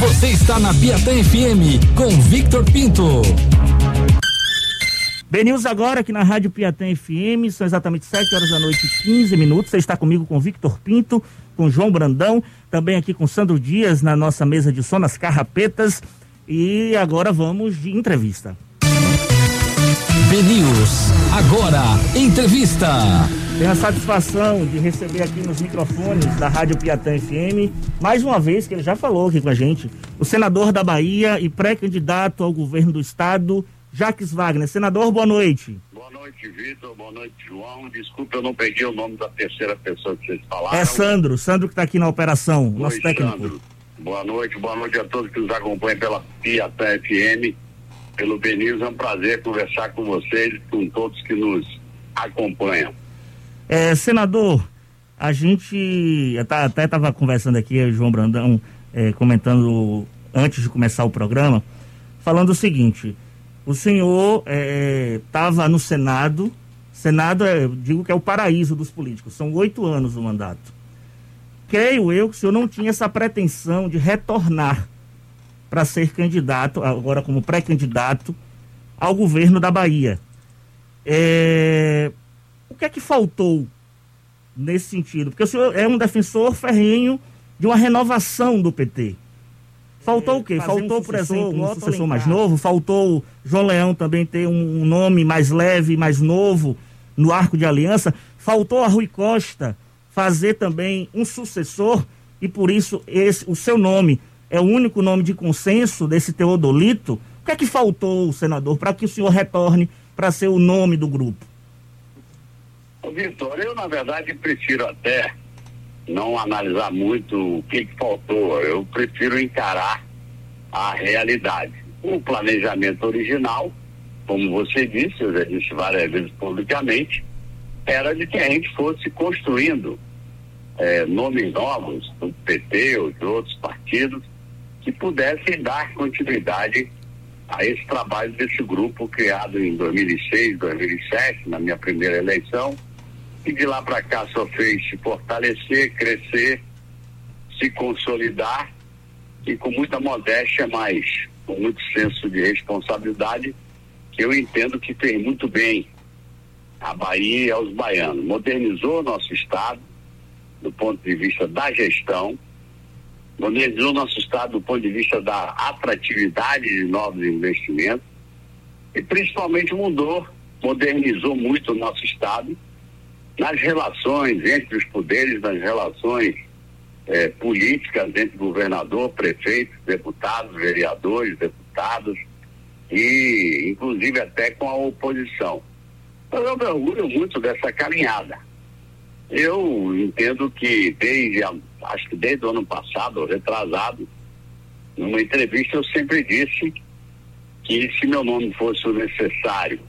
Você está na Piatã FM com Victor Pinto. BNews agora aqui na Rádio Piatã FM, são exatamente 7 horas da noite e 15 minutos. Você está comigo com Victor Pinto, com João Brandão, também aqui com Sandro Dias na nossa mesa de som nas carrapetas. E agora vamos de entrevista. BNews, agora, entrevista. Tenho a satisfação de receber aqui nos microfones da Rádio Piatã FM, mais uma vez, que ele já falou aqui com a gente, o senador da Bahia e pré-candidato ao governo do estado, Jaques Wagner. Senador, boa noite. Boa noite, Vitor. Boa noite, João. Desculpa, eu não peguei o nome da terceira pessoa que vocês falaram. É Sandro, Sandro que está aqui na operação, Oi, nosso técnico. Sandro. Boa noite, boa noite a todos que nos acompanham pela Piatã FM, pelo Benils. É um prazer conversar com vocês e com todos que nos acompanham. É, senador, a gente até estava conversando aqui, João Brandão, é, comentando antes de começar o programa, falando o seguinte: o senhor estava é, no Senado, Senado, é, digo que é o paraíso dos políticos, são oito anos o mandato. Creio eu que o senhor não tinha essa pretensão de retornar para ser candidato, agora como pré-candidato, ao governo da Bahia. É, que é que faltou nesse sentido? Porque o senhor é um defensor ferrenho de uma renovação do PT. Faltou é, o quê? Faltou, um por exemplo, um sucessor mais novo? Faltou João Leão também ter um, um, nome mais leve, mais novo no arco de aliança? Faltou a Rui Costa fazer também um sucessor e por isso esse, o seu nome é o único nome de consenso desse Teodolito? O que é que faltou, senador, para que o senhor retorne para ser o nome do grupo? Vitor, eu na verdade prefiro até não analisar muito o que, que faltou. Eu prefiro encarar a realidade. O planejamento original, como você disse, eu já disse várias vezes publicamente, era de que a gente fosse construindo é, nomes novos do PT ou de outros partidos que pudessem dar continuidade a esse trabalho desse grupo criado em 2006, 2007, na minha primeira eleição, e de lá para cá só fez se fortalecer, crescer, se consolidar e com muita modéstia, mas com muito senso de responsabilidade, que eu entendo que fez muito bem a Bahia e aos baianos. Modernizou nosso Estado do ponto de vista da gestão, modernizou nosso Estado do ponto de vista da atratividade de novos investimentos e principalmente mudou, modernizou muito o nosso Estado nas relações entre os poderes, nas relações eh, políticas entre governador, prefeitos, deputados, vereadores, deputados e inclusive até com a oposição. Então, eu me orgulho muito dessa caminhada. Eu entendo que desde, acho que desde o ano passado, retrasado, numa entrevista eu sempre disse que se meu nome fosse necessário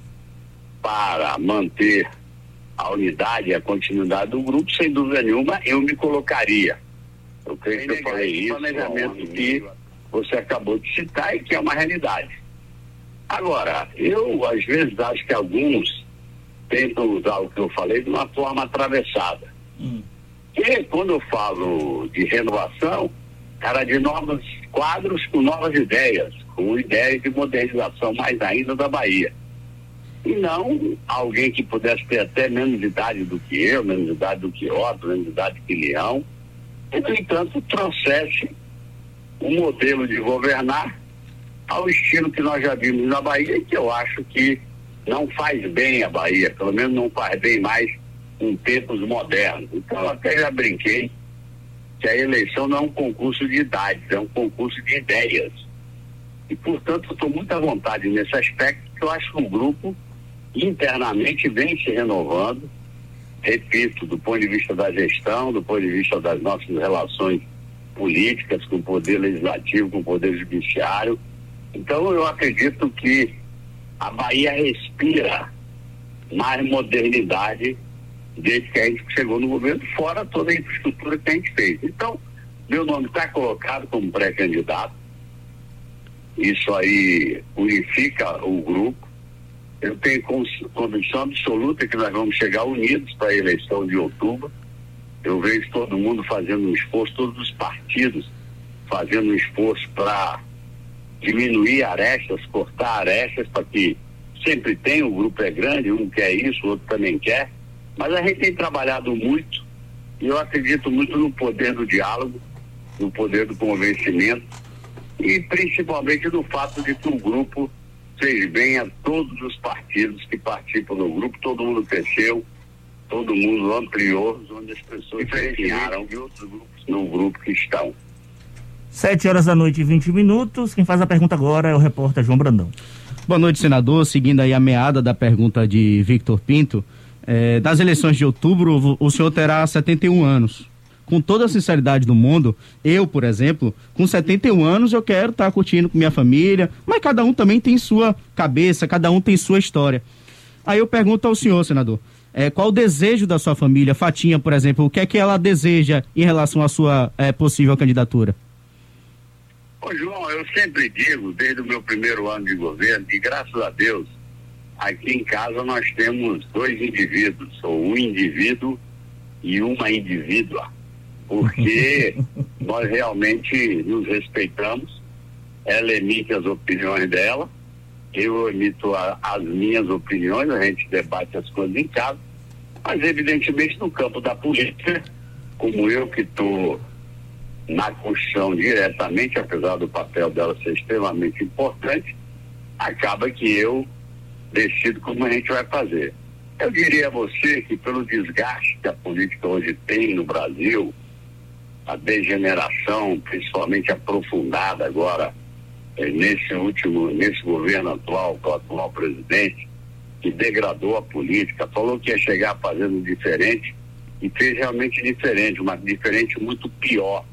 para manter a unidade e a continuidade do grupo, sem dúvida nenhuma, eu me colocaria. Eu creio que eu falei isso, planejamento que você acabou de citar e que é uma realidade. Agora, eu às vezes acho que alguns tentam usar o que eu falei de uma forma atravessada. Hum. E quando eu falo de renovação, era de novos quadros com novas ideias, com ideias de modernização mais ainda da Bahia e não alguém que pudesse ter até menos idade do que eu, menos idade do que Otto, menos idade que Leão, e, no entanto, trouxesse um modelo de governar ao estilo que nós já vimos na Bahia e que eu acho que não faz bem a Bahia, pelo menos não faz bem mais em tempos modernos. Então, eu até já brinquei que a eleição não é um concurso de idades, é um concurso de ideias. E, portanto, estou muito à vontade nesse aspecto, que eu acho que o grupo internamente vem se renovando, repito, do ponto de vista da gestão, do ponto de vista das nossas relações políticas com o poder legislativo, com o poder judiciário. Então eu acredito que a Bahia respira mais modernidade desde que a gente chegou no governo, fora toda a infraestrutura que a gente fez. Então, meu nome está colocado como pré-candidato. Isso aí unifica o grupo eu tenho convicção absoluta que nós vamos chegar unidos para a eleição de outubro. Eu vejo todo mundo fazendo um esforço, todos os partidos fazendo um esforço para diminuir arestas, cortar arestas, para que sempre tem, o grupo é grande, um quer isso, o outro também quer, mas a gente tem trabalhado muito e eu acredito muito no poder do diálogo, no poder do convencimento e principalmente no fato de que o grupo fez bem a todos os partidos que participam do grupo, todo mundo cresceu, todo mundo ampliou, onde as pessoas diferenciaram de outros grupos no grupo que estão. Sete horas da noite e 20 minutos. Quem faz a pergunta agora é o repórter João Brandão. Boa noite, senador. Seguindo aí a meada da pergunta de Victor Pinto, eh, das eleições de outubro, o senhor terá 71 anos. Com toda a sinceridade do mundo, eu, por exemplo, com 71 anos, eu quero estar tá curtindo com minha família, mas cada um também tem sua cabeça, cada um tem sua história. Aí eu pergunto ao senhor, senador, eh, qual o desejo da sua família? Fatinha, por exemplo, o que é que ela deseja em relação à sua eh, possível candidatura? Ô João, eu sempre digo, desde o meu primeiro ano de governo, que graças a Deus, aqui em casa nós temos dois indivíduos, ou um indivíduo e uma indivídua, porque nós realmente nos respeitamos, ela emite as opiniões dela, eu emito a, as minhas opiniões, a gente debate as coisas em casa, mas evidentemente no campo da política, como eu que estou na construção diretamente, apesar do papel dela ser extremamente importante, acaba que eu decido como a gente vai fazer. Eu diria a você que pelo desgaste que a política hoje tem no Brasil, a degeneração, principalmente aprofundada agora eh, nesse último, nesse governo atual, com o atual presidente, que degradou a política, falou que ia chegar fazendo diferente e fez realmente diferente, mas diferente muito pior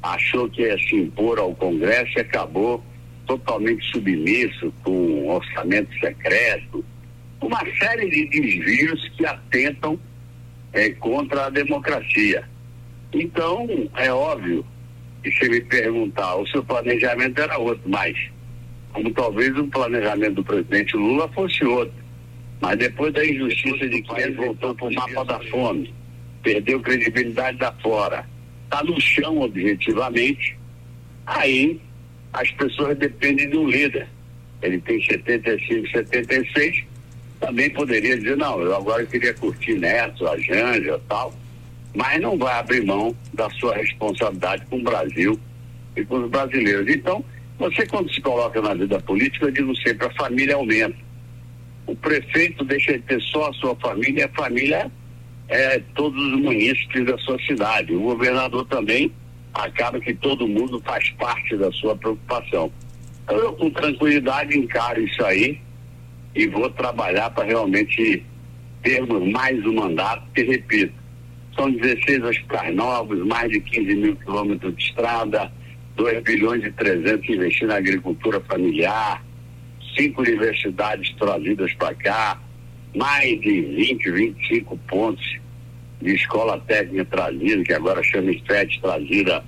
achou que ia se impor ao Congresso e acabou totalmente submisso com orçamento secreto, uma série de desvios que atentam é, contra a democracia. Então, é óbvio que se me perguntar, o seu planejamento era outro, mas como talvez o planejamento do presidente Lula fosse outro. Mas depois da injustiça de que ele voltou para o mapa da fome, perdeu credibilidade da fora, está no chão objetivamente, aí as pessoas dependem de um líder. Ele tem 75, 76, também poderia dizer, não, eu agora queria curtir Neto, a Janja tal, mas não vai abrir mão da sua responsabilidade com o Brasil e com os brasileiros. Então, você quando se coloca na vida política, eu digo sempre, a família aumenta. O prefeito deixa de ter só a sua família, a família é, todos os munícipes da sua cidade. O governador também acaba que todo mundo faz parte da sua preocupação. Então, eu, com tranquilidade, encaro isso aí e vou trabalhar para realmente termos mais um mandato, que repito, são 16 hospitais novos, mais de 15 mil quilômetros de estrada, 2 bilhões e 300 investir na agricultura familiar, cinco universidades trazidas para cá, mais de 20, 25 pontos de escola técnica trazida, que agora chama SPET trazida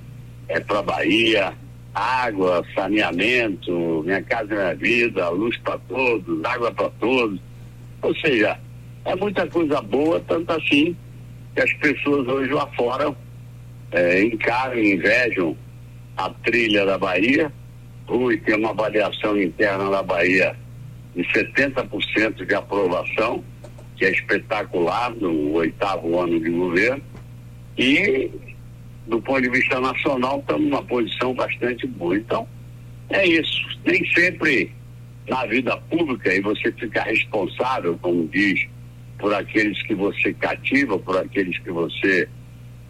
é, para Bahia, água, saneamento, minha casa minha vida, luz para todos, água para todos. Ou seja, é muita coisa boa, tanto assim que as pessoas hoje lá fora é, encaram e invejam a trilha da Bahia. Rui tem uma avaliação interna da Bahia de 70% de aprovação, que é espetacular no oitavo ano de governo. E, do ponto de vista nacional, estamos numa posição bastante boa. Então, é isso. Nem sempre na vida pública, e você fica responsável, como diz, por aqueles que você cativa, por aqueles que você,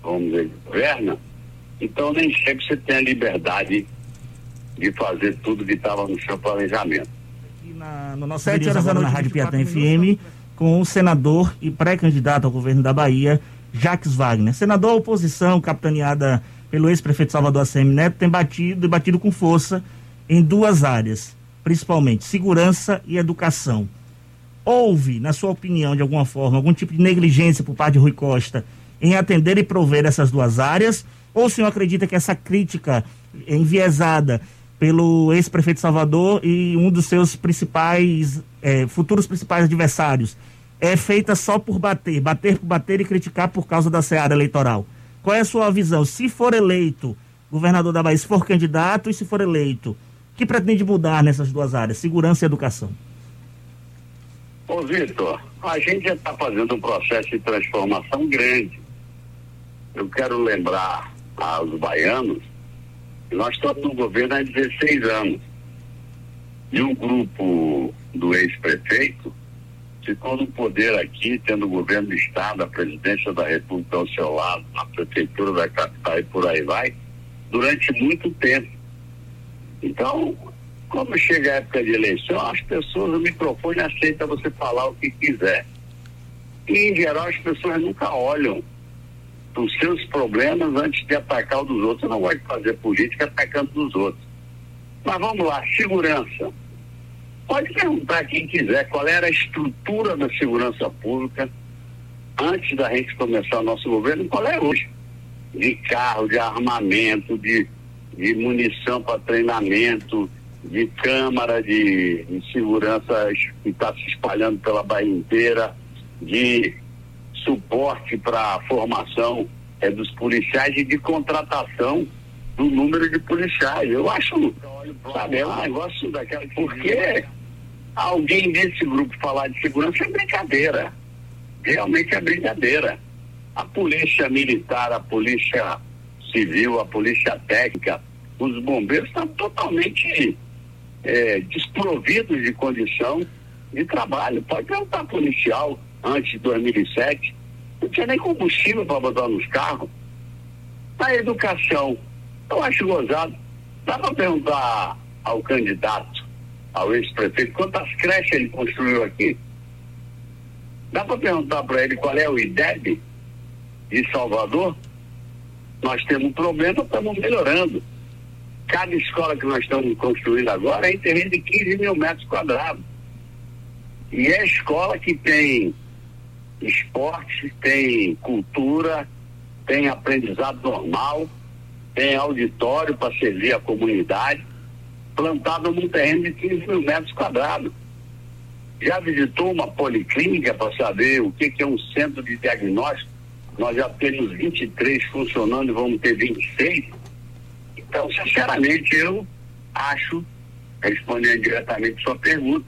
vamos dizer, governa. Então, nem sempre você tem a liberdade de fazer tudo que estava no seu planejamento na, no nosso Sete horas da noite na Rádio Piatã FM com o senador e pré-candidato ao governo da Bahia, Jacques Wagner. Senador, a oposição, capitaneada pelo ex-prefeito Salvador ACM Neto, tem batido e batido com força em duas áreas, principalmente segurança e educação. Houve, na sua opinião, de alguma forma, algum tipo de negligência por parte de Rui Costa em atender e prover essas duas áreas? Ou o senhor acredita que essa crítica enviesada pelo ex-prefeito Salvador e um dos seus principais, é, futuros principais adversários, é feita só por bater, bater por bater e criticar por causa da seara eleitoral. Qual é a sua visão? Se for eleito governador da Bahia, se for candidato e se for eleito, que pretende mudar nessas duas áreas, segurança e educação? Ô, Vitor, a gente já está fazendo um processo de transformação grande. Eu quero lembrar aos baianos que nós estamos no governo há 16 anos. E um grupo do ex-prefeito ficou no poder aqui, tendo o governo do Estado, a presidência da República ao seu lado, a prefeitura da capital e por aí vai, durante muito tempo. Então, quando chega a época de eleição, as pessoas, o microfone aceita você falar o que quiser. E, em geral, as pessoas nunca olham para os seus problemas antes de atacar o dos outros. Eu não gosto de fazer política atacando dos outros. Mas vamos lá, segurança. Pode perguntar quem quiser qual era a estrutura da segurança pública antes da gente começar o nosso governo qual é hoje. De carro, de armamento, de, de munição para treinamento, de câmara de, segurança que está se espalhando pela Bahia inteira, de suporte para a formação é, dos policiais e de contratação do número de policiais. Eu acho, sabe, é um negócio daquela. Porque alguém desse grupo falar de segurança é brincadeira. Realmente é brincadeira. A polícia militar, a polícia civil, a polícia técnica, os bombeiros estão totalmente é, desprovidos de condição de trabalho. Pode perguntar policial antes de 2007, não tinha nem combustível para botar nos carros. Na educação, eu acho gozado. Dá para perguntar ao candidato, ao ex-prefeito, quantas creches ele construiu aqui? Dá para perguntar para ele qual é o IDEB de Salvador? Nós temos um problema, estamos melhorando. Cada escola que nós estamos construindo agora é em terreno de 15 mil metros quadrados. E é escola que tem esporte, tem cultura, tem aprendizado normal, tem auditório para servir a comunidade, plantado num terreno de 15 mil metros quadrados. Já visitou uma policlínica para saber o que, que é um centro de diagnóstico? Nós já temos 23 funcionando e vamos ter 26. Então, sinceramente, eu acho, respondendo diretamente sua pergunta,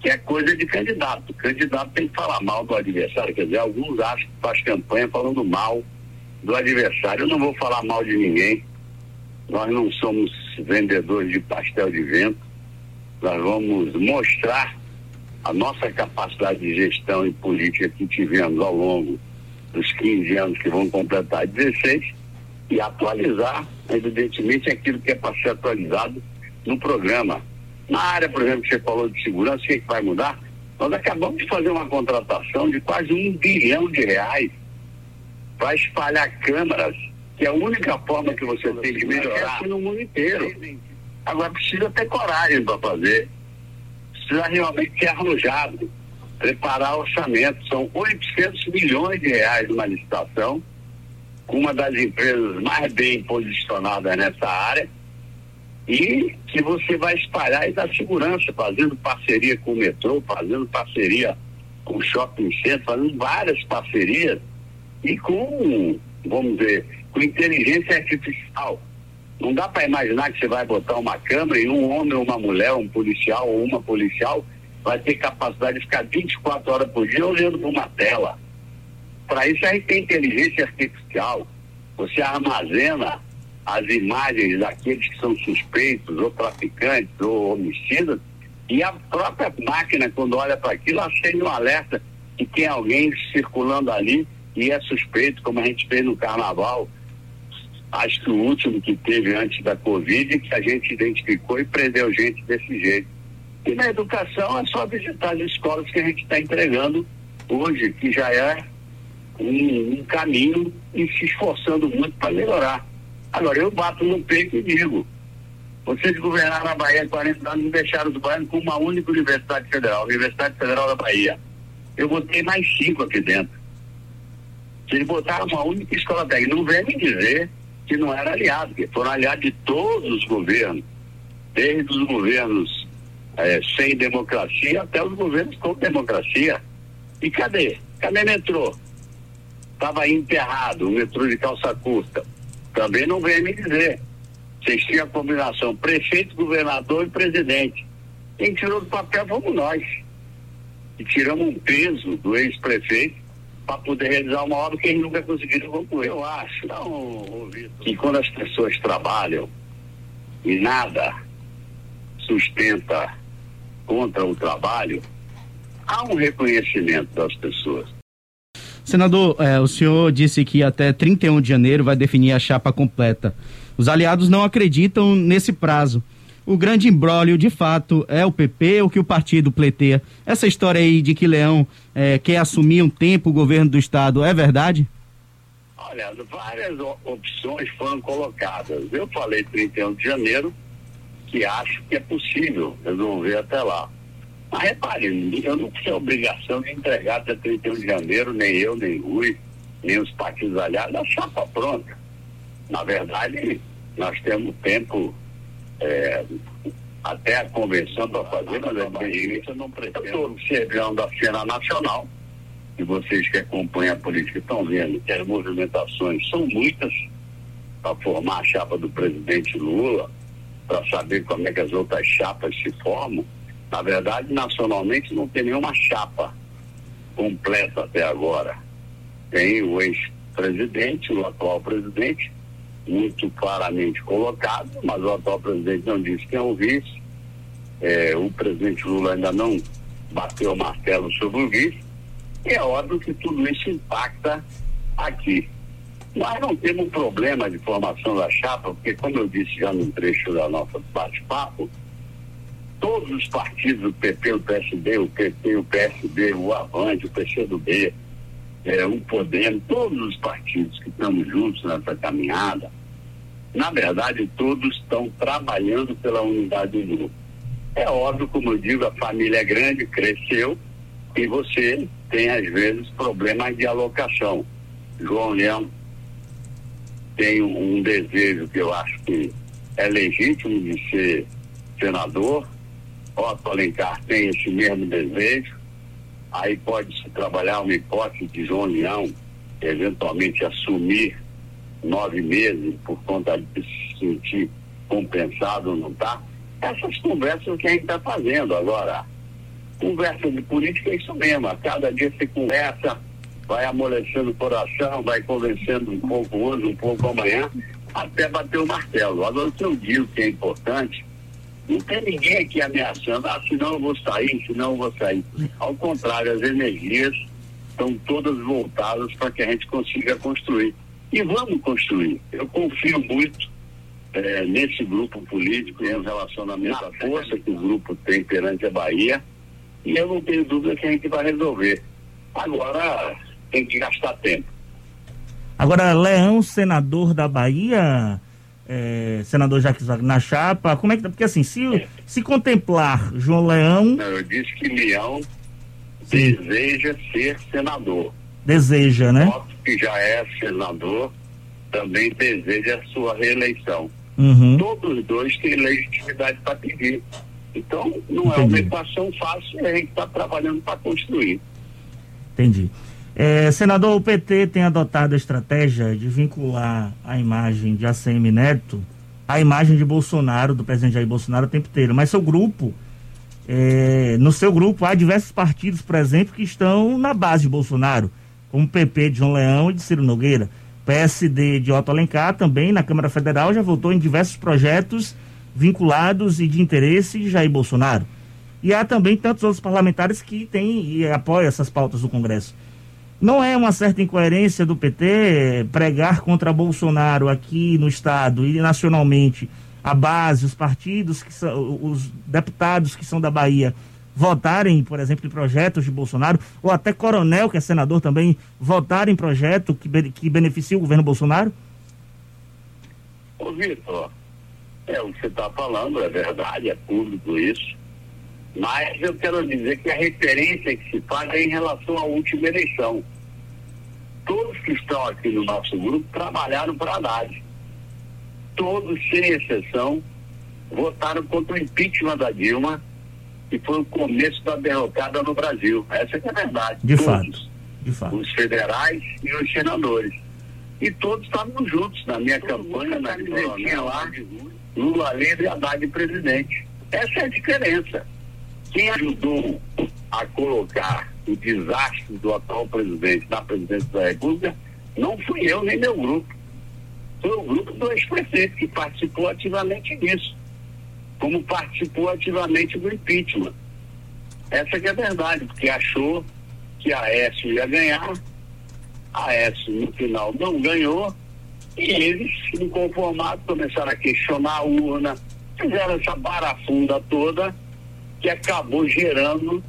que é coisa de candidato. O candidato tem que falar mal do adversário. Quer dizer, alguns acham que faz campanha falando mal do adversário. Eu não vou falar mal de ninguém. Nós não somos vendedores de pastel de vento. Nós vamos mostrar a nossa capacidade de gestão e política que tivemos ao longo dos 15 anos que vão completar 16 e atualizar, evidentemente, aquilo que é para ser atualizado no programa. Na área, por exemplo, que você falou de segurança, o que, é vai mudar? Nós acabamos de fazer uma contratação de quase um bilhão de reais para espalhar câmaras, que é a única forma que você tem de melhorar no mundo inteiro. Agora precisa ter coragem para fazer. Precisa realmente ser arrojado, preparar orçamento. São 800 milhões de reais numa licitação, uma das empresas mais bem posicionadas nessa área e que você vai espalhar e dar segurança, fazendo parceria com o metrô, fazendo parceria com o shopping center, fazendo várias parcerias e com, vamos ver, com inteligência artificial. Não dá para imaginar que você vai botar uma câmera e um homem ou uma mulher, um policial ou uma policial vai ter capacidade de ficar 24 horas por dia olhando para uma tela. Para isso a gente tem inteligência artificial. Você armazena as imagens daqueles que são suspeitos, ou traficantes, ou homicidas, e a própria máquina, quando olha para aquilo, acende um alerta que tem alguém circulando ali e é suspeito, como a gente fez no carnaval. Acho que o último que teve antes da Covid, que a gente identificou e prendeu gente desse jeito. E na educação é só visitar as escolas que a gente está entregando hoje, que já é um, um caminho e se esforçando muito para melhorar. Agora, eu bato no peito e digo, vocês governaram a Bahia há 40 anos e deixaram os baianos com uma única universidade federal, a Universidade Federal da Bahia. Eu botei mais cinco aqui dentro. Eles botaram uma única escola técnica. Não vem me dizer que não era aliado, foram aliados de todos os governos, desde os governos é, sem democracia até os governos com democracia. E cadê? Cadê metrô? Estava enterrado o metrô de calça curta Também não vem me dizer. Vocês tinham a combinação prefeito, governador e presidente. Quem tirou do papel fomos nós. E tiramos um peso do ex-prefeito para poder realizar uma obra que eles nunca conseguiram concluir. Eu acho não, que quando as pessoas trabalham e nada sustenta contra o trabalho, há um reconhecimento das pessoas. Senador, é, o senhor disse que até 31 de janeiro vai definir a chapa completa. Os aliados não acreditam nesse prazo. O grande imbróglio, de fato, é o PP ou que o partido pleiteia? Essa história aí de que Leão é, quer assumir um tempo o governo do Estado, é verdade? Olha, várias opções foram colocadas. Eu falei 31 de janeiro, que acho que é possível resolver até lá. Mas repare, eu não tinha obrigação de entregar até 31 de janeiro, nem eu, nem Rui, nem os partidos aliados, a chapa pronta. Na verdade, nós temos tempo é, até a convenção para fazer, mas a não pretendo. Eu estou chegando à cena nacional, e vocês que acompanham a política estão vendo que as movimentações são muitas para formar a chapa do presidente Lula, para saber como é que as outras chapas se formam. Na verdade, nacionalmente não tem nenhuma chapa completa até agora. Tem o ex-presidente, o atual presidente, muito claramente colocado, mas o atual presidente não disse quem é o vice. É, o presidente Lula ainda não bateu o martelo sobre o vice. E é óbvio que tudo isso impacta aqui. Nós não temos problema de formação da chapa, porque, como eu disse já no trecho da nossa bate-papo, todos os partidos, o PP, o PSD, o PT, o PSB, o Avante, o PCdoB, é, o Podemos, todos os partidos que estamos juntos nessa caminhada, na verdade, todos estão trabalhando pela unidade do grupo. É óbvio, como eu digo, a família é grande, cresceu, e você tem, às vezes, problemas de alocação. João Leão tem um desejo que eu acho que é legítimo de ser senador, Otto Alencar tem esse mesmo desejo, aí pode-se trabalhar uma hipótese de João Leão eventualmente assumir nove meses por conta de se sentir compensado ou não está. Essas conversas que a gente está fazendo agora. Conversa de política é isso mesmo. A cada dia se conversa, vai amolecendo o coração, vai convencendo um pouco hoje, um pouco amanhã, até bater o martelo. Agora, o que eu digo que é importante não tem ninguém aqui ameaçando, ah, senão eu vou sair, senão eu vou sair. Ao contrário, as energias estão todas voltadas para que a gente consiga construir. E vamos construir. Eu confio muito é, nesse grupo político, em relacionamento à força que o grupo tem perante a Bahia, e eu não tenho dúvida que a gente vai resolver. Agora tem que gastar tempo. Agora, Leão, senador da Bahia, é, senador Jacques Wagner na chapa? Como é que tá? Porque assim, se, se contemplar João Leão. Não, eu disse que Leão Sim. deseja ser senador. Deseja, né? O que já é senador também deseja a sua reeleição. Uhum. Todos os dois têm legitimidade para pedir. Então, não Entendi. é uma equação fácil, a gente está trabalhando para construir. Entendi. É, senador, o PT tem adotado a estratégia de vincular a imagem de ACM Neto à imagem de Bolsonaro, do presidente Jair Bolsonaro, o tempo inteiro. Mas seu grupo, é, no seu grupo, há diversos partidos, por exemplo, que estão na base de Bolsonaro, como o PP de João Leão e de Ciro Nogueira. PSD de Otto Alencar também na Câmara Federal já votou em diversos projetos vinculados e de interesse de Jair Bolsonaro. E há também tantos outros parlamentares que têm e apoiam essas pautas do Congresso. Não é uma certa incoerência do PT pregar contra Bolsonaro aqui no Estado e nacionalmente a base, os partidos, que são, os deputados que são da Bahia votarem, por exemplo, em projetos de Bolsonaro, ou até Coronel, que é senador também, votarem em projeto que, que beneficie o governo Bolsonaro? Ô, Vitor, é o que você está falando, é verdade, é público isso. Mas eu quero dizer que a referência que se faz é em relação à última eleição. Todos que estão aqui no nosso grupo trabalharam para Haddad. Todos, sem exceção, votaram contra o impeachment da Dilma, que foi o começo da derrocada no Brasil. Essa é a verdade. De Todos. fato. De fato. Os federais e os senadores. e todos estavam juntos na minha Todo campanha, na camisetinha lá, Lula livre e Haddad presidente. Essa é a diferença. Quem ajudou a colocar o desastre do atual presidente na presidência da República não fui eu nem meu grupo. Foi o grupo do ex-prefeito que participou ativamente disso, como participou ativamente do impeachment. Essa que é a verdade, porque achou que a Aécio ia ganhar, a Aécio no final não ganhou, e eles, inconformados, começaram a questionar a urna, fizeram essa barafunda toda que acabou gerando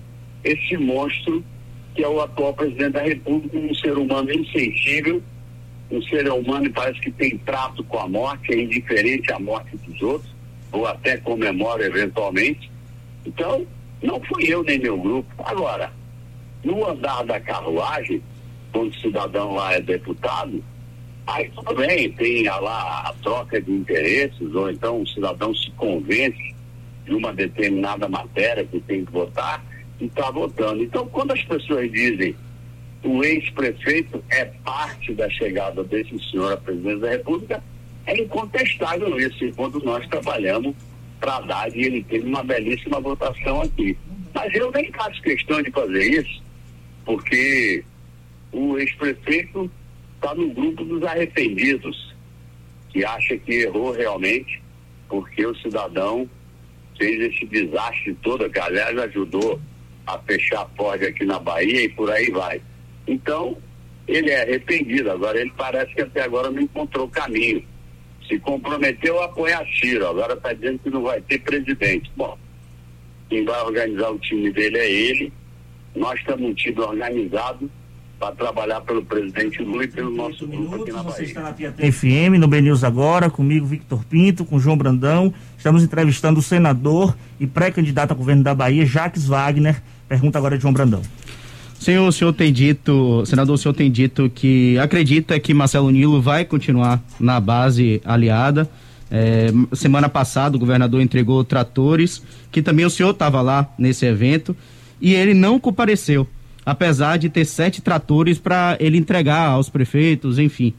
esse monstro que é o atual presidente da República, um ser humano insensível, um ser humano que parece que tem trato com a morte, é indiferente à morte dos outros, ou até comemora eventualmente. Então, não fui eu nem meu grupo. Agora, no andar da carruagem, quando o cidadão lá é deputado, aí tudo bem, tem lá a troca de interesses, ou então o cidadão se convence de uma determinada matéria que tem que votar, e está votando. Então, quando as pessoas dizem o ex-prefeito é parte da chegada desse senhor à presidência da República, é incontestável isso, enquanto nós trabalhamos para dar e ele teve uma belíssima votação aqui. Mas eu nem faço questão de fazer isso, porque o ex-prefeito está no grupo dos arrependidos, que acha que errou realmente, porque o cidadão fez esse desastre todo, que aliás ajudou a fechar a porta aqui na Bahia e por aí vai. Então, ele é arrependido. Agora, ele parece que até agora não encontrou caminho. Se comprometeu a apoiar Ciro, agora está dizendo que não vai ter presidente. Bom, quem vai organizar o time dele é ele. Nós estamos um time organizado para trabalhar pelo presidente Lula e pelo nosso grupo minutos, aqui na Bahia. Você está na Piatã FM, no BNews agora, comigo, Victor Pinto, com João Brandão. Estamos entrevistando o senador e pré-candidato a governo da Bahia, Jacques Wagner. Pergunta agora de João Brandão. Senhor, o senhor tem dito, senador, o senhor tem dito que acredita que Marcelo Nilo vai continuar na base aliada. É, semana passada o governador entregou tratores, que também o senhor estava lá nesse evento, e ele não compareceu, apesar de ter sete tratores para ele entregar aos prefeitos, enfim.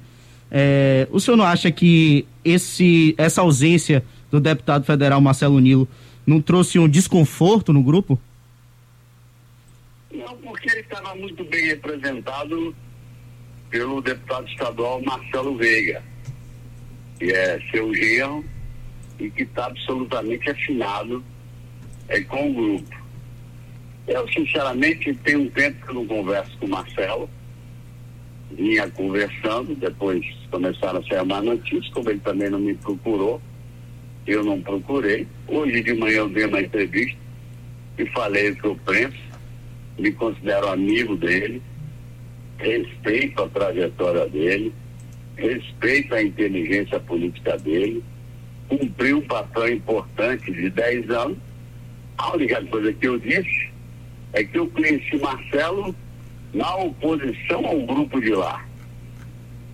É, o senhor não acha que esse, essa ausência do deputado federal Marcelo Nilo não trouxe um desconforto no grupo? Não, porque ele estava muito bem representado pelo deputado estadual Marcelo Veiga, que é seu genro e que está absolutamente afinado é, com o grupo. Eu, sinceramente, tenho um tempo que eu não converso com o Marcelo. Vinha conversando, depois começaram a sair mais notícias, como ele também não me procurou, eu não procurei. Hoje de manhã eu dei uma entrevista e falei o que eu penso me considero amigo dele, respeito a trajetória dele, respeito a inteligência política dele, cumpriu um papel importante de 10 anos. A única coisa que eu disse é que eu conheci Marcelo na oposição ao grupo de lá.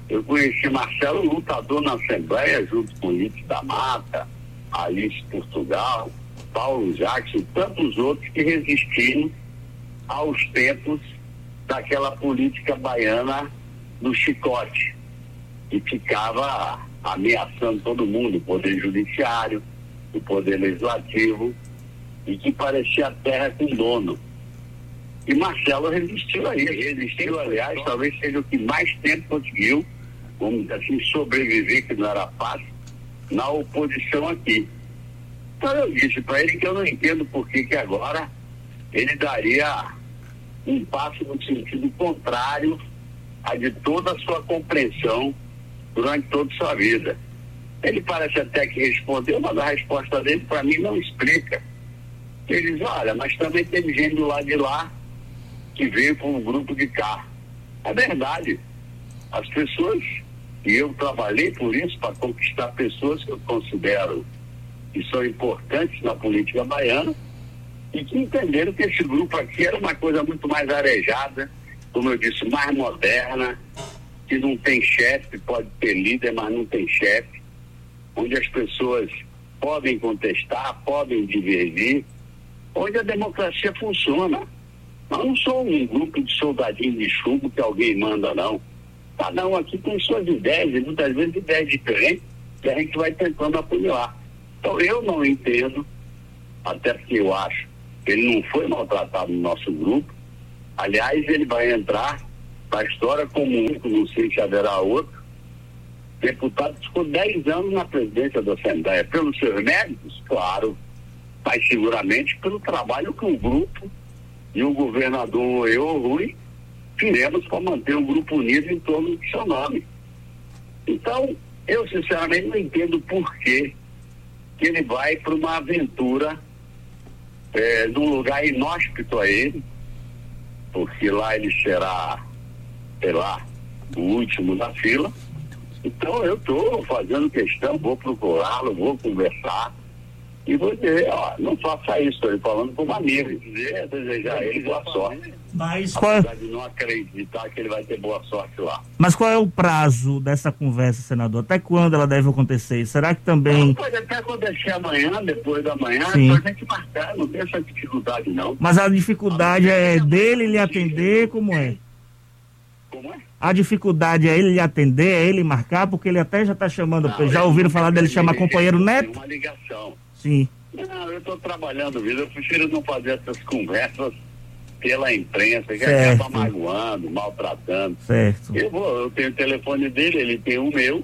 Eu conheci Marcelo lutador na Assembleia, junto com Lídio da Mata, Alice Portugal, Paulo Jacques e tantos outros que resistiram aos tempos daquela política baiana do chicote, que ficava ameaçando todo mundo, o poder judiciário, o poder legislativo, e que parecia terra com dono. E Marcelo resistiu a isso, resistiu, aliás, talvez seja o que mais tempo conseguiu, vamos assim, sobreviver, que não era fácil, na oposição aqui. Então eu disse para ele que eu não entendo por que, que agora ele daria um passo no sentido contrário a de toda a sua compreensão durante toda a sua vida. Ele parece até que respondeu, mas a resposta dele para mim não explica. Ele diz, olha, mas também tem gente do lado de lá que veio com um grupo de cá. É verdade. As pessoas, e eu trabalhei por isso, para conquistar pessoas que eu considero que são importantes na política baiana, e que entenderam que esse grupo aqui era uma coisa muito mais arejada, como eu disse, mais moderna, que não tem chefe, pode ter líder, mas não tem chefe, onde as pessoas podem contestar, podem divergir, onde a democracia funciona. Nós não somos um grupo de soldadinhos de chumbo que alguém manda, não. Cada um aqui tem suas ideias, e muitas vezes ideias diferentes, que a gente vai tentando apunhar. Então eu não entendo, até porque eu acho que ele não foi maltratado no nosso grupo. Aliás, ele vai entrar para a história como único, não sei se haverá outro, deputado ficou 10 anos na presidência da Assembleia. Pelos seus méritos, claro, mas seguramente pelo trabalho que o grupo e o governador eu, Rui, fizemos para manter o grupo unido em torno do seu nome. Então, eu sinceramente não entendo por que, ele vai para uma aventura é, num lugar inóspito a ele, porque lá ele será, sei lá, o último da fila. Então eu estou fazendo questão, vou procurá-lo, vou conversar e vou dizer, ó, não faça isso, estou falando com uma amiga, dizer, desejar a ele boa sorte. Mas qual é... de não acreditar que ele vai ter boa sorte lá. Mas qual é o prazo dessa conversa, senador? Até quando ela deve acontecer? Será que também. Não, pode até acontecer amanhã, depois da manhã, Sim. pra gente marcar, não tem essa dificuldade não. Mas a dificuldade é dele lhe atender, como é? Como é? A dificuldade é ele lhe atender, é ele marcar, porque ele até já está chamando. Não, já ouviram falar dele chamar companheiro Neto? Uma ligação. Sim. Não, eu estou trabalhando, vida. Eu prefiro não fazer essas conversas pela imprensa, que acaba magoando, maltratando. Certo. Eu vou, eu tenho o telefone dele, ele tem o meu,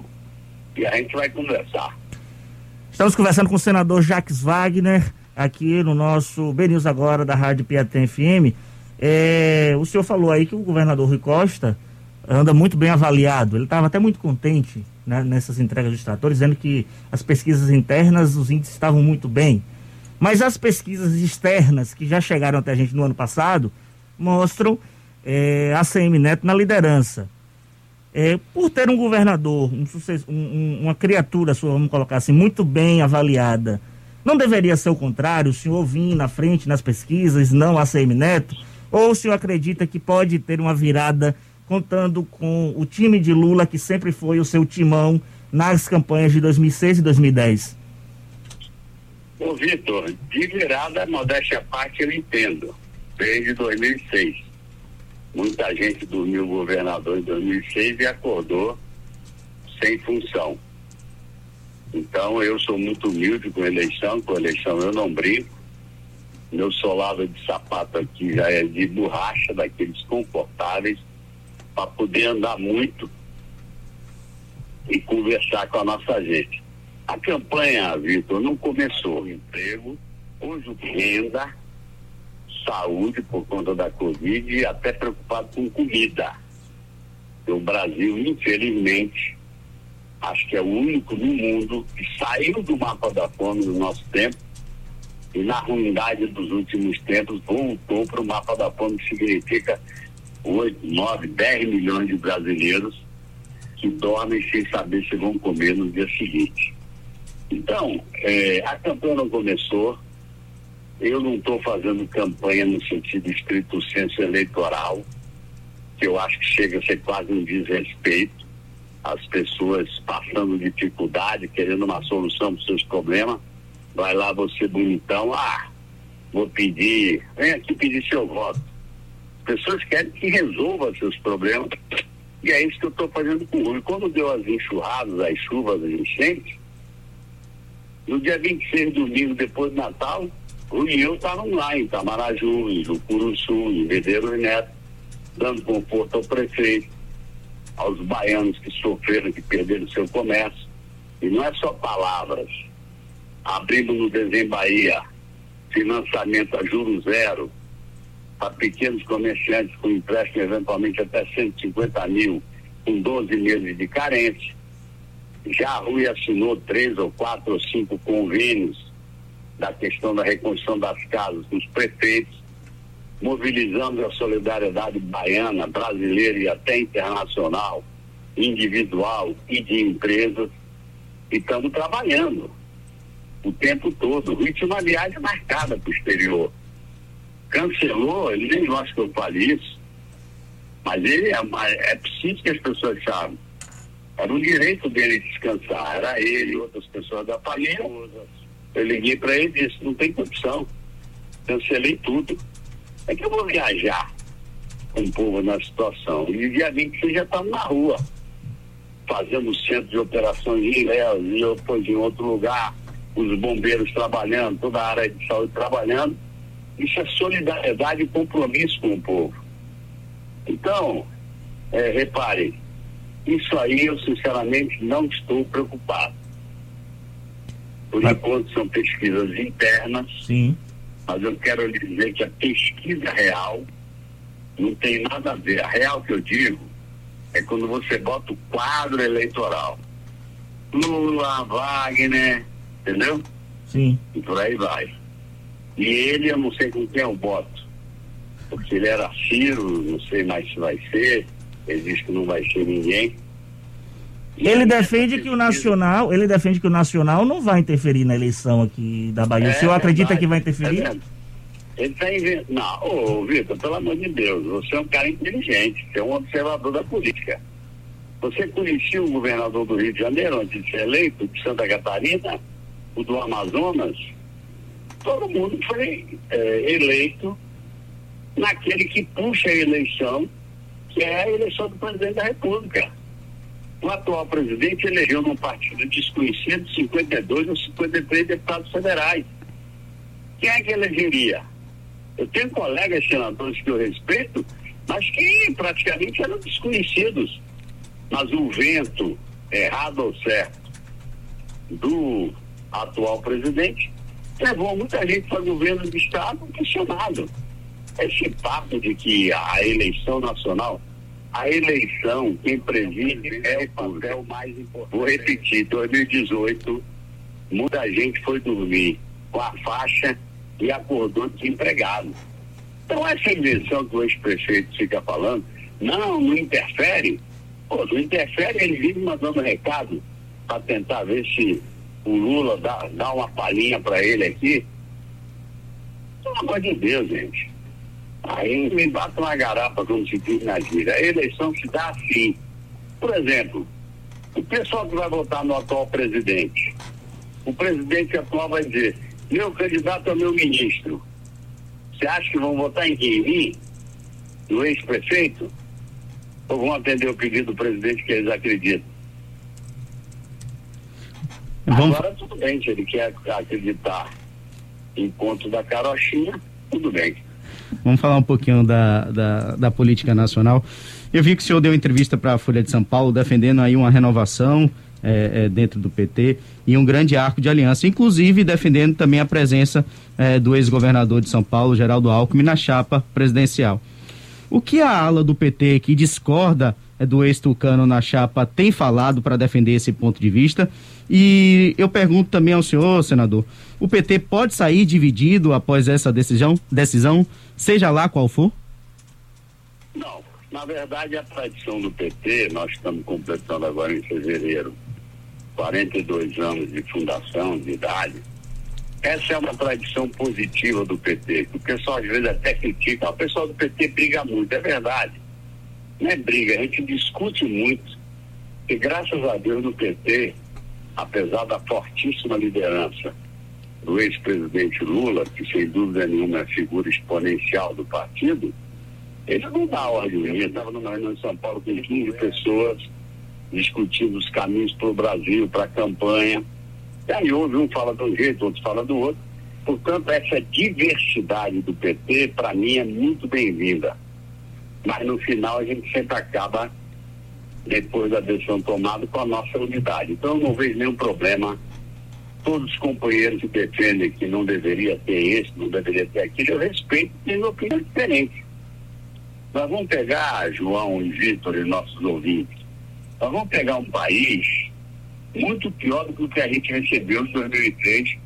e a gente vai conversar. Estamos conversando com o senador Jacques Wagner, aqui no nosso B News Agora da Rádio Piatã FM. É, o senhor falou aí que o governador Rui Costa anda muito bem avaliado. Ele estava até muito contente né, nessas entregas dos tratores, dizendo que as pesquisas internas, os índices estavam muito bem. Mas as pesquisas externas que já chegaram até a gente no ano passado mostram é, a CM Neto na liderança. É, por ter um governador, um um- uma criatura sua, vamos colocar assim, muito bem avaliada, não deveria ser o contrário, o senhor vir na frente nas pesquisas, não a CM Neto? Ou o senhor acredita que pode ter uma virada contando com o time de Lula, que sempre foi o seu timão nas campanhas de 2006 e 2010? Ô, Vitor, de virada, modéstia à parte, eu entendo. Desde 2006. Muita gente dormiu governador em 2006 e acordou sem função. Então, eu sou muito humilde com eleição, com eleição eu não brinco. Meu solado de sapato aqui já é de borracha, daqueles confortáveis, para poder andar muito e conversar com a nossa gente. A campanha, Vitor, não começou. Emprego, hoje renda, saúde por conta da Covid e até preocupado com comida. O Brasil, infelizmente, acho que é o único no mundo que saiu do mapa da fome no nosso tempo e na ruindade dos últimos tempos voltou para o mapa da fome, que significa 8, 9, 10 milhões de brasileiros que dormem sem saber se vão comer no dia seguinte. Então, eh, a campanha não começou. Eu não estou fazendo campanha no sentido estrito senso eleitoral, que eu acho que chega a ser quase um desrespeito. As pessoas passando dificuldade, querendo uma solução para os seus problemas. Vai lá você bonitão, ah, vou pedir, vem aqui pedir seu voto. As pessoas querem que resolva seus problemas. E é isso que eu estou fazendo com o Rui. Quando deu as enxurradas, as chuvas, as enchentes, no dia 26, domingo, depois do Natal, o e eu estavam lá em Tamaraju, em Jucuruçu, em Medeiros Neto, dando conforto ao prefeito, aos baianos que sofreram, que perderam seu comércio. E não é só palavras. Abrimos no Desenho Bahia financiamento a juros zero para pequenos comerciantes com empréstimo eventualmente até 150 mil, com 12 meses de carência. Já a Rui assinou três ou quatro ou cinco convênios da questão da reconstrução das casas com os prefeitos, mobilizando a solidariedade baiana, brasileira e até internacional, individual e de empresas, e estamos trabalhando o tempo todo. O ritmo, aliás, é marcada para o exterior. Cancelou, ele nem gosta que eu fale isso, mas ele é, é preciso que as pessoas saibam. Era o direito dele descansar, era ele e outras pessoas da família. Eu liguei para ele e disse, não tem condição. Cancelei tudo. É que eu vou viajar. com o povo na situação. E dia 26 já estamos na rua, fazendo centro de operações em Ilhéus e depois em outro lugar, os bombeiros trabalhando, toda a área de saúde trabalhando. Isso é solidariedade e compromisso com o povo. Então, é, repare, isso aí eu sinceramente não estou preocupado. Por mas... enquanto são pesquisas internas. Sim. Mas eu quero lhe dizer que a pesquisa real não tem nada a ver. A real que eu digo é quando você bota o quadro eleitoral. Lula, Wagner, entendeu? Sim. E por aí vai. E ele, eu não sei com quem eu boto. Porque ele era Ciro, não sei mais se vai ser. Ele diz que não vai ser ninguém. Ele defende que o Nacional, ele defende que o Nacional não vai interferir na eleição aqui da Bahia. É, o senhor acredita verdade, que vai interferir? É ele está inventando. Não, ô Vitor, pelo amor de Deus, você é um cara inteligente, você é um observador da política. Você conhecia o governador do Rio de Janeiro antes de ser eleito, de Santa Catarina, o do Amazonas? Todo mundo foi é, eleito naquele que puxa a eleição, que é a eleição do presidente da República. O atual presidente elegeu num partido desconhecido 52 ou 53 deputados federais. Quem é que elegeria? Eu tenho colegas senadores que eu respeito, mas que praticamente eram desconhecidos. Mas o vento, errado ou certo, do atual presidente levou muita gente para o governo do Estado questionado. Esse papo de que a eleição nacional, a eleição, quem preside é o papel mais importante. Vou repetir, 2018, muita gente foi dormir com a faixa e acordou desempregado. Então, essa eleição que o ex-prefeito fica falando, não, não interfere. Pô, não interfere, ele vive mandando recado para tentar ver se o Lula dá, dá uma palhinha para ele aqui. Pelo amor de Deus, gente. Aí me bata uma garapa, como se diz na gíria. A eleição se dá assim. Por exemplo, o pessoal que vai votar no atual presidente, o presidente atual vai dizer, meu candidato é meu ministro. Você acha que vão votar em quem? Em? No ex-prefeito? Ou vão atender o pedido do presidente que eles acreditam? Vamos... Agora tudo bem, se ele quer acreditar em ponto da carochinha, tudo bem. Vamos falar um pouquinho da, da, da política nacional. Eu vi que o senhor deu entrevista para a Folha de São Paulo defendendo aí uma renovação é, é, dentro do PT e um grande arco de aliança, inclusive defendendo também a presença é, do ex-governador de São Paulo, Geraldo Alckmin, na chapa presidencial. O que a ala do PT que discorda do ex-tucano na chapa tem falado para defender esse ponto de vista? E eu pergunto também ao senhor, senador, o PT pode sair dividido após essa decisão, decisão seja lá qual for? Não, na verdade a tradição do PT, nós estamos completando agora em fevereiro 42 anos de fundação, de idade, essa é uma tradição positiva do PT, que o pessoal às vezes até critica, o pessoal do PT briga muito, é verdade. Não é briga, a gente discute muito, e graças a Deus no PT, apesar da fortíssima liderança do ex-presidente Lula, que sem dúvida nenhuma é figura exponencial do partido, ele não dá ordem. Eu estava numa reunião em São Paulo com 15 pessoas, discutindo os caminhos para o Brasil, para a campanha. E aí houve um fala de um jeito, outro fala do outro. Portanto, essa diversidade do PT, para mim, é muito bem-vinda. Mas no final a gente sempre acaba, depois da decisão tomada, com a nossa unidade. Então eu não vejo nenhum problema. Todos os companheiros que defendem que não deveria ter esse, não deveria ter aquilo, eu respeito, tem opinião diferente. Nós vamos pegar, João e Vitor e nossos ouvintes, nós vamos pegar um país muito pior do que o que a gente recebeu em 2003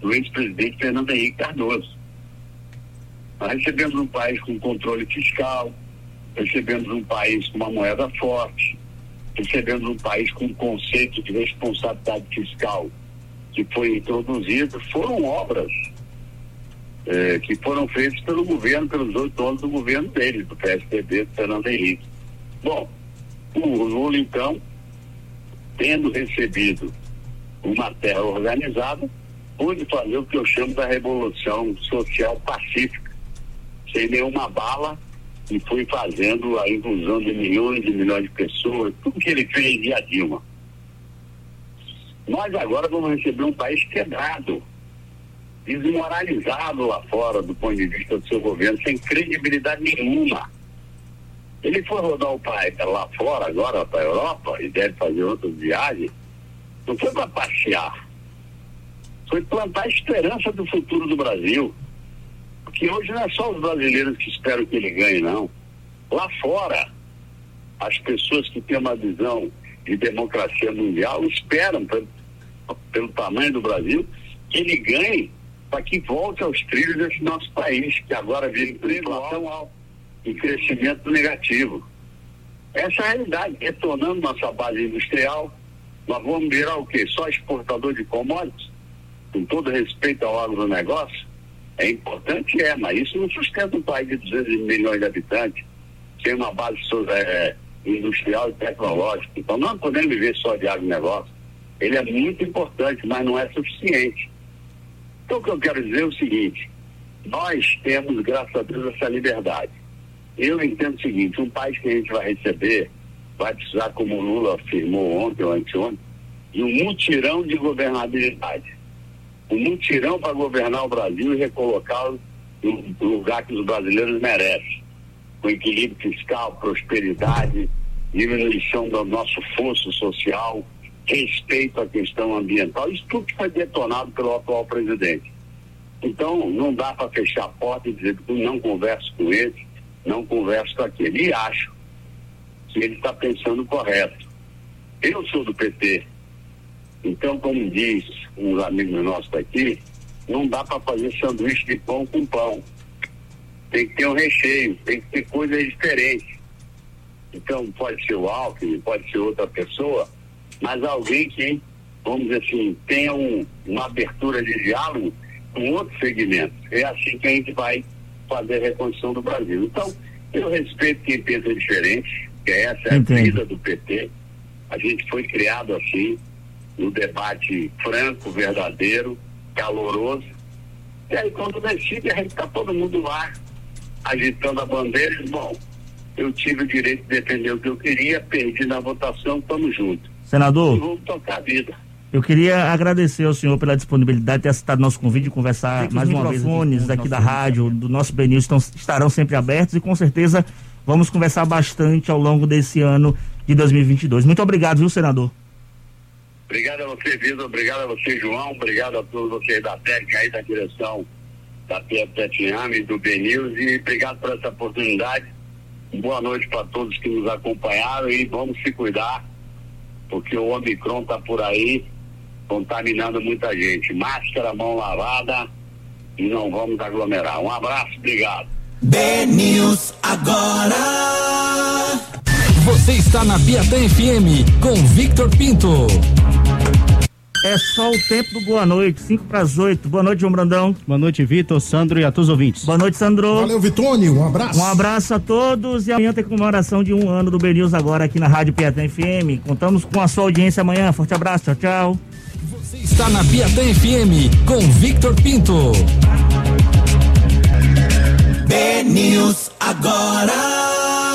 do ex-presidente Fernando Henrique Cardoso. Nós recebemos um país com controle fiscal, recebemos um país com uma moeda forte, recebemos um país com um conceito de responsabilidade fiscal que foi introduzido, foram obras eh, que foram feitas pelo governo, pelos oito anos do governo dele, do PSDB, do Fernando Henrique. Bom, o Lula, então, tendo recebido uma terra organizada, pôde fazer o que eu chamo da revolução social pacífica, sem nenhuma bala, e foi fazendo a inclusão de milhões e milhões de pessoas, tudo que ele fez de a Dilma. Nós agora vamos receber um país quebrado, desmoralizado lá fora do ponto de vista do seu governo, sem credibilidade nenhuma. Ele foi rodar o país lá fora, agora para a Europa, e deve fazer outras viagens, não foi para passear, foi plantar esperança do futuro do Brasil. Porque hoje não é só os brasileiros que esperam que ele ganhe, não. Lá fora, as pessoas que têm uma visão de democracia mundial esperam, pelo, pelo tamanho do Brasil, que ele ganhe para que volte aos trilhos desse nosso país, que agora vive inflação alta e crescimento negativo. Essa é a realidade, retornando nossa base industrial, nós vamos virar o quê? Só exportador de commodities? Com todo respeito ao agronegócio? É importante, é, mas isso não sustenta um país de 200 milhões de habitantes, sem uma base é, industrial e tecnológica. Então, não podemos viver só de agronegócio. Ele é muito importante, mas não é suficiente. Então, o que eu quero dizer é o seguinte: nós temos, graças a Deus, essa liberdade. Eu entendo o seguinte: um país que a gente vai receber vai precisar, como o Lula afirmou ontem ou anteontem, de um mutirão de governabilidade. Um mutirão para governar o Brasil e recolocá-lo no lugar que os brasileiros merecem. Com equilíbrio fiscal, prosperidade, diminuição do nosso fosso social, respeito à questão ambiental. Isso tudo foi detonado pelo atual presidente. Então, não dá para fechar a porta e dizer que não converso com ele, não converso com aquele. E acho que ele está pensando correto. Eu sou do PT. Então, como diz uns amigos nossos aqui, não dá para fazer sanduíche de pão com pão. Tem que ter um recheio, tem que ter coisas diferentes. Então, pode ser o Alckmin, pode ser outra pessoa, mas alguém que, vamos dizer assim, tenha um, uma abertura de diálogo com outros segmentos. É assim que a gente vai fazer a reconstrução do Brasil. Então, eu respeito quem pensa diferente, que essa é a vida do PT. A gente foi criado assim, no debate franco, verdadeiro, caloroso. E aí quando decide, a gente está todo mundo lá, agitando a bandeira bom, eu tive o direito de defender o que eu queria, perdi na votação, estamos juntos. Senador. E vamos tocar a vida. Eu queria agradecer ao senhor pela disponibilidade de ter aceitado nosso convite e conversar mais uma vez. Os microfones aqui, da rádio, do nosso BNews, estão, estarão sempre abertos e com certeza vamos conversar bastante ao longo desse ano de 2022. Muito obrigado, viu, senador? Obrigado a você, Vitor. Obrigado a você, João. Obrigado a todos vocês da técnica aí, da direção da PFM, do BNews e obrigado por essa oportunidade. Boa noite para todos que nos acompanharam e vamos se cuidar, porque o Omicron está por aí contaminando muita gente. Máscara, mão lavada e não vamos aglomerar. Um abraço, obrigado. BNews agora. Você está na Piatã FM com Victor Pinto. É só o tempo do boa noite, 5 para as 8. Boa noite, João Brandão. Boa noite, Vitor, Sandro e a todos os ouvintes. Boa noite, Sandro. Valeu, Vitone, um abraço. Um abraço a todos e amanhã tem comemoração de um ano do BNews agora aqui na Rádio Piatã FM. Contamos com a sua audiência amanhã. Forte abraço, tchau, tchau. Você está na Piatã FM com Victor Pinto. BNews agora.